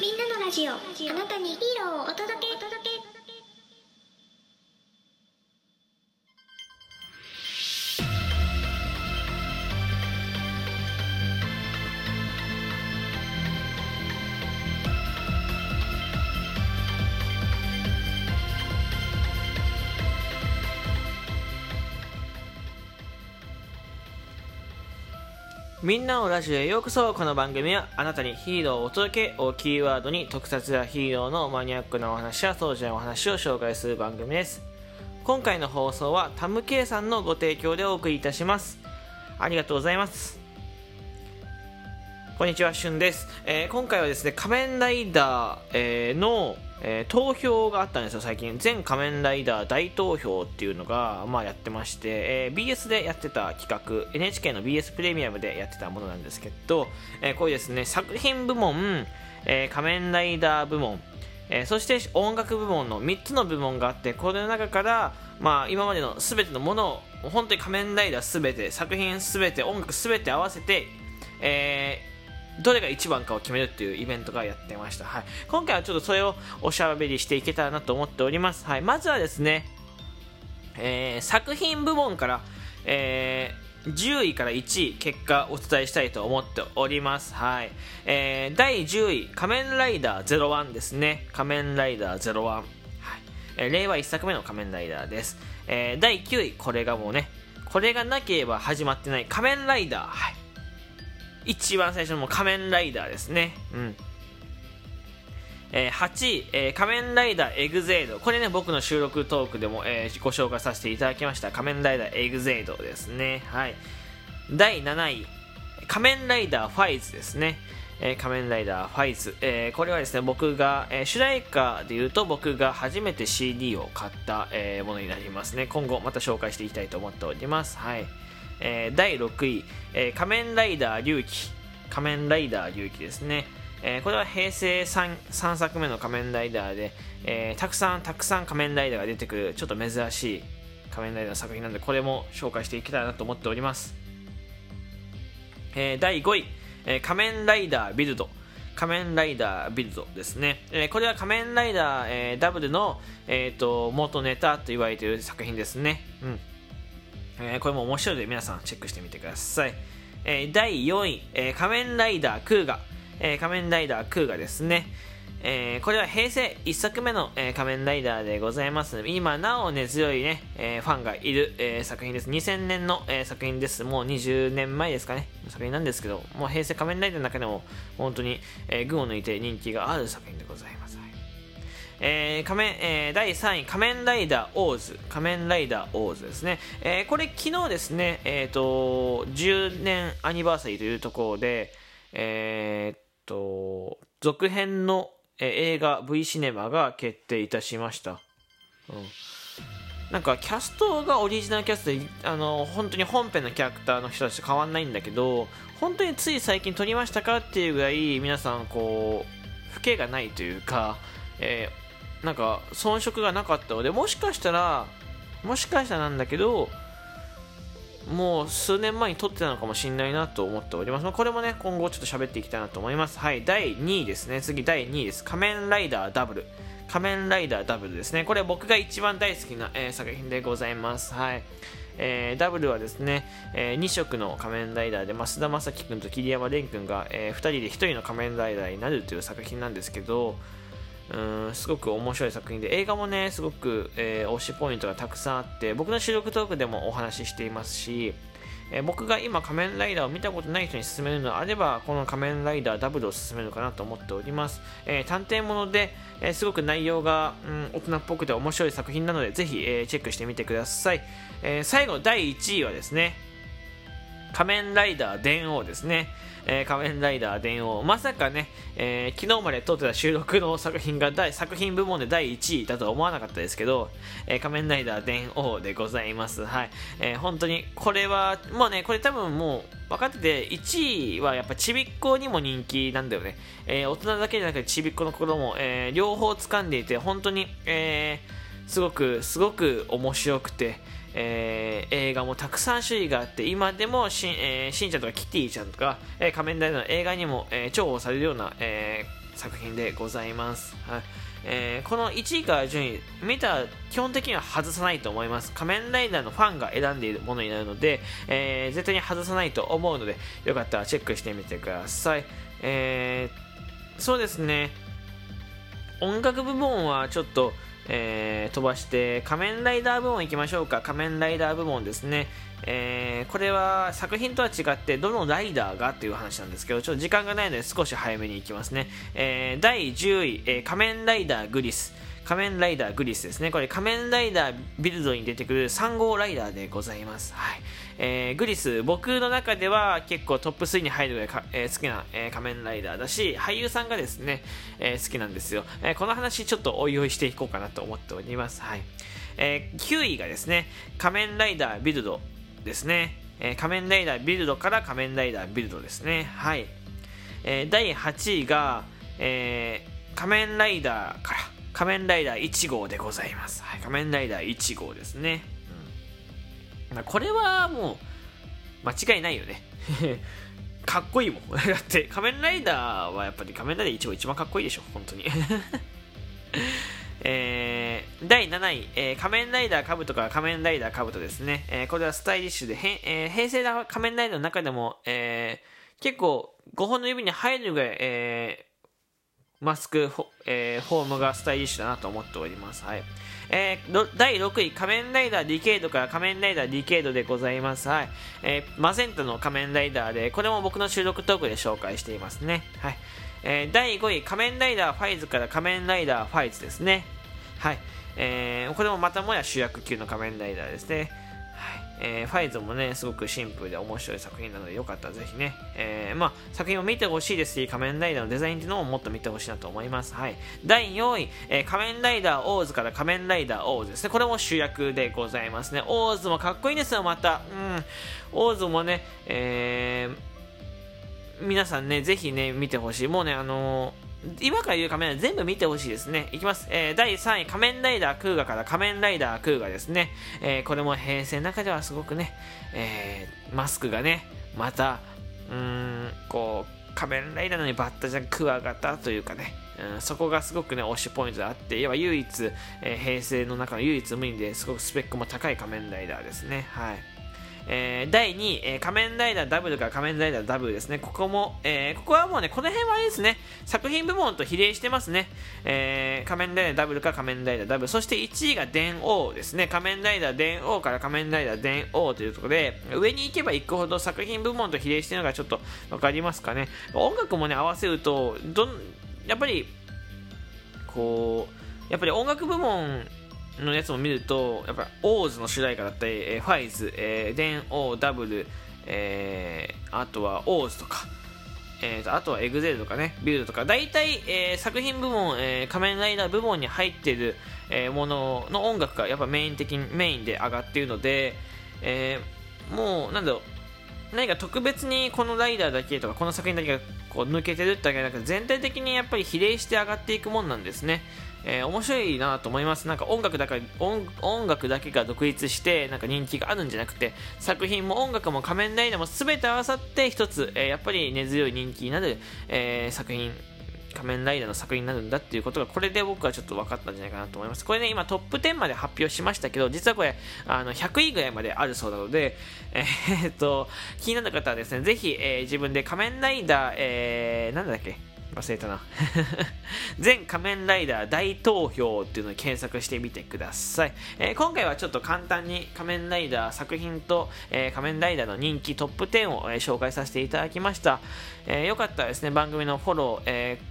みんなのラジオ。あなたにヒーローをお届け。みんなのラジオへようこそ。この番組はあなたにヒーローをお届けをキーワードに特撮やヒーローのマニアックなお話や当時のお話を紹介する番組です。今回の放送はタムケイさんのご提供でお送りいたします。ありがとうございます。こんにちは、しゅんです、えー今回はですね、仮面ライダー、えーの、えー投票があったんですよ、最近。全仮面ライダー大投票っていうのが、まあ、やってまして、えー BS でやってた企画、NHK の BS プレミアムでやってたものなんですけど、えーこういうですね、作品部門、えー仮面ライダー部門、えーそして音楽部門の3つの部門があってこの中から、まあ、今までの全てのものを本当に仮面ライダー全て作品全て音楽全て合わせて、えーどれが一番かを決めるっていうイベントがやってました、はい、今回はちょっとそれをおしゃべりしていけたらなと思っております、はい、まずはですね、えー作品部門から、えー10位から1位結果お伝えしたいと思っております、はい。えー第10位仮面ライダー01ですね。仮面ライダー01、はい。えー令和1作目の仮面ライダーです、えー第9位これがもうねこれがなければ始まってない仮面ライダー、はい、一番最初の仮面ライダーですねうんえー8位、えー仮面ライダーエグゼイド。これね、僕の収録トークでも、えーご紹介させていただきました。仮面ライダーエグゼイドですね。はい。第7位、仮面ライダーファイズですね。えー仮面ライダーファイズ。えーこれはですね、僕が、えー主題歌で言うと僕が初めて CD を買った、えーものになりますね。今後また紹介していきたいと思っております。はい。えー第6位、えー仮面ライダー龍騎。仮面ライダー龍騎ですね。えーこれは平成 3, 3作目の仮面ライダーで、えーたくさんたくさん仮面ライダーが出てくるちょっと珍しい仮面ライダーの作品なのでこれも紹介していきたいなと思っております、えー第5位、えー仮面ライダービルド。仮面ライダービルドですね、えーこれは仮面ライダー、えーダブルの、えー、と元ネタと言われている作品ですね。うん。えーこれも面白いので皆さんチェックしてみてください、えー第4位、えー仮面ライダークーガ、え仮面ライダークーガですね。えーこれは平成1作目の、えー仮面ライダーでございます。今なお根強いね、えーファンがいる、え作品です。2000年の、え作品です。もう20年前ですかね。作品なんですけどもう平成仮面ライダーの中でも本当に、えー群を抜いて人気がある作品でございます、えー仮面えー第3位仮面ライダーオーズ仮面ライダーオーズですね、えーこれ昨日ですねえっ、と10年アニバーサリーというところでえっと続編の、えー映画 V シネマが決定いたしました、うん。なんかキャストがオリジナルキャストであの本当に本編のキャラクターの人たちと変わんないんだけど本当につい最近撮りましたかっていうぐらい皆さんこう老けがないというか、えーなんか遜色がなかったのでもしかしたらもしかしたらなんだけどもう数年前に撮ってたのかもしれないなと思っております。まあこれもね、今後ちょっと喋っていきたいなと思います。はい、第2位ですね。次、第2位です。仮面ライダーダブル。仮面ライダーダブルですね。これ僕が一番大好きな、えー作品でございます。はい。えーダブルはですね、え2色の仮面ライダーで増田正樹君と桐山蓮君が、え2人で1人の仮面ライダーになるという作品なんですけど、うんすごく面白い作品で映画もねすごく、えー推しポイントがたくさんあって僕の収録トークでもお話ししていますし、えー僕が今仮面ライダーを見たことない人に勧めるのであればこの仮面ライダーダブルを勧めるかなと思っております、えー探偵もので、えすごく内容が、うん、大人っぽくて面白い作品なのでぜひ、えチェックしてみてください、え最後第1位はですね仮面ライダー電王ですね、えー仮面ライダー電王。まさかね、えー昨日まで撮ってた収録の作品が第作品部門で第1位だとは思わなかったですけど、えー仮面ライダー電王でございます。はい、えー本当にこれはもうねこれ多分もう分かってて1位はやっぱちびっこにも人気なんだよね、えー大人だけじゃなくてちびっこの頃も、えー両方掴んでいて本当に、えーすごくすごく面白くて、えー映画もたくさん種類があって今でもしん,、えーしんちゃんとかキティちゃんとか、えー仮面ライダーの映画にも、えー重宝されるような、えー作品でございます。はいえーこの1位から順位、見たら基本的には外さないと思います。仮面ライダーのファンが選んでいるものになるので、えー絶対に外さないと思うので、よかったらチェックしてみてください。えーそうですね、音楽部門はちょっと、えー飛ばして仮面ライダー部門いきましょうか。仮面ライダー部門ですね、えーこれは作品とは違ってどのライダーがっていう話なんですけどちょっと時間がないので少し早めにいきますね、えー第10位、え仮面ライダーグリス。仮面ライダーグリスですね。これ仮面ライダービルドに出てくる3号ライダーでございます、はい。えーグリス僕の中では結構トップ3に入るぐらいか、えー好きな、えー仮面ライダーだし俳優さんがですね、えー好きなんですよ、えーこの話ちょっとおいおいしていこうかなと思っております、はい。えー9位がですね仮面ライダービルドですね、えー仮面ライダービルドから仮面ライダービルドですね。はい、えー第8位が、えー仮面ライダーから仮面ライダー1号でございます、はい、仮面ライダー1号ですね、うん。まあ、これはもう間違いないよね。かっこいいもん。だって仮面ライダーはやっぱり仮面ライダー1号一番かっこいいでしょ。本当に。えー第7位、えー仮面ライダーカブトから仮面ライダーカブトですね、えーこれはスタイリッシュで、へんえー平成の仮面ライダーの中でも、えー結構5本の指に入るぐらい、えーマスクフォ,、えーフォームがスタイリッシュだなと思っております。はい。えー第6位、仮面ライダーディケイドから仮面ライダーディケイドでございます。はい。えーマゼンタの仮面ライダーで、これも僕の収録トークで紹介していますね。はい。えー第5位、仮面ライダーファイズから仮面ライダーファイズですね。はい。えーこれもまたもや主役級の仮面ライダーですね。はいえーファイズもね、すごくシンプルで面白い作品なので、よかったらぜひね、えーまあ、作品を見てほしいですし、仮面ライダーのデザインっていうのももっと見てほしいなと思います。はい。第4位、えー仮面ライダーオーズから仮面ライダーオーズですね。これも主役でございますね。オーズもかっこいいんですよ、また。うん。オーズもね、えー皆さんね、ぜひね、見てほしい。もうね、あのー今から言う仮面ライダー全部見てほしいですね。いきます。えー第3位、仮面ライダークーガから仮面ライダークーガですね。えーこれも平成の中ではすごくね、えーマスクがね、また、うーん、こう、仮面ライダーのにバッタじゃんクワガタというかね、うん、そこがすごくね、推しポイントであって、いわば唯一、えー平成の中の唯一無二ですごくスペックも高い仮面ライダーですね。はい。えー第2位、えー仮面ライダーダブルか仮面ライダーダブルですね。ここも、えーここはもうね、この辺はあれですね、作品部門と比例してますね。えー仮面ライダーダブルか仮面ライダーダブル。そして1位が電王ですね。仮面ライダー電王から仮面ライダー電王というところで、上に行けば行くほど作品部門と比例してるのがちょっとわかりますかね。音楽もね、合わせると、どん、やっぱり、こう、やっぱり音楽部門のやつも見ると、やっぱオーズの主題歌だったり、えーファイズ、えー、デンオーダブル、えーあとはオーズとか、えーとあとはエグゼイドとかね、ビルドとか、大体、えー作品部門、えー仮面ライダー部門に入ってる、えーものの音楽がやっぱメイン的に、メインで上がっているので、えーもう、なんだろう、何か特別にこのライダーだけとかこの作品だけがこう抜けてるってわけじゃなくて全体的にやっぱり比例して上がっていくもんなんですね、えー面白いなと思います。なんか音楽だけ音音楽だけが独立してなんか人気があるんじゃなくて作品も音楽も仮面ライダーも全て合わさって一つ、えーやっぱり根強い人気になる、えー作品仮面ライダーの作品になるんだっていうことがこれで僕はちょっと分かったんじゃないかなと思います。これね今トップ10まで発表しましたけど実はこれあの100位ぐらいまであるそうなので えーっと気になる方はですねぜひ、えー自分で仮面ライダー、えー、なんだっけ？忘れたな。全仮面ライダー大投票っていうのを検索してみてください、えー今回はちょっと簡単に仮面ライダー作品と、えー仮面ライダーの人気トップ10を、えー紹介させていただきました、えーよかったらですね。番組のフォロー、えー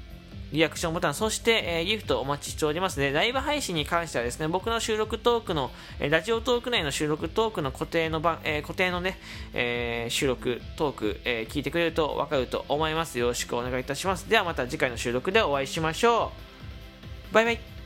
リアクションボタン、そして、えーギフトお待ちしておりますね。ライブ配信に関してはですね、僕の収録トークの、えーラジオトーク内の収録トークの固定の番、えー固定のね、え収録トーク、え聞いてくれるとわかると思います。よろしくお願いいたします。ではまた次回の収録でお会いしましょう。バイバイ。